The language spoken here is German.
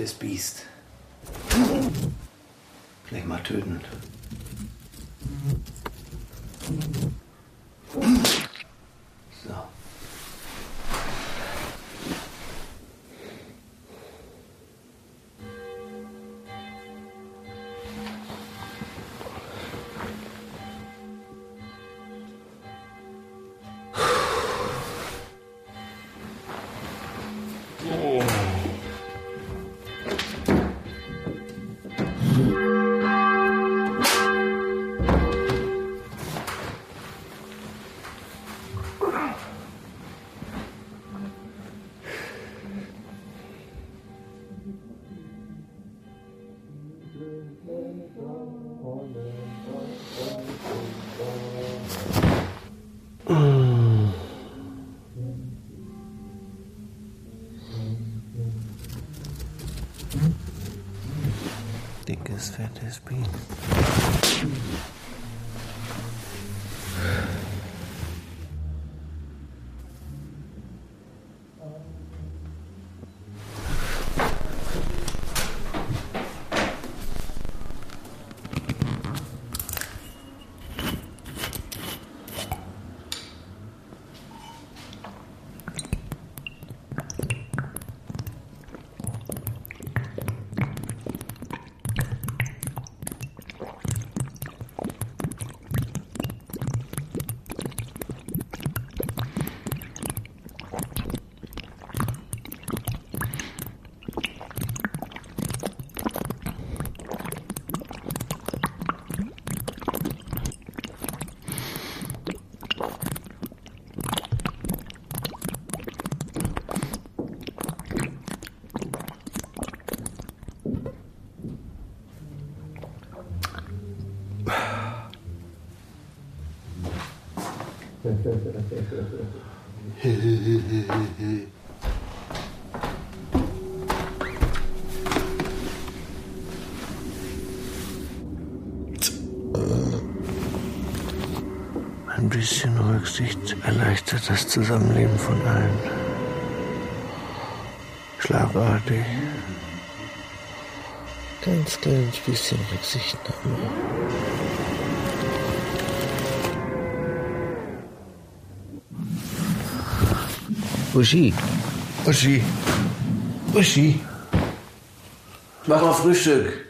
Fettes Biest. Gleich mal töten. Dick as fat as bean. Ein bisschen Rücksicht erleichtert das Zusammenleben von allen. Schlagartig. Ganz kleines bisschen Rücksichtnahme. Uschi. Uschi. Uschi. Mach mal Frühstück.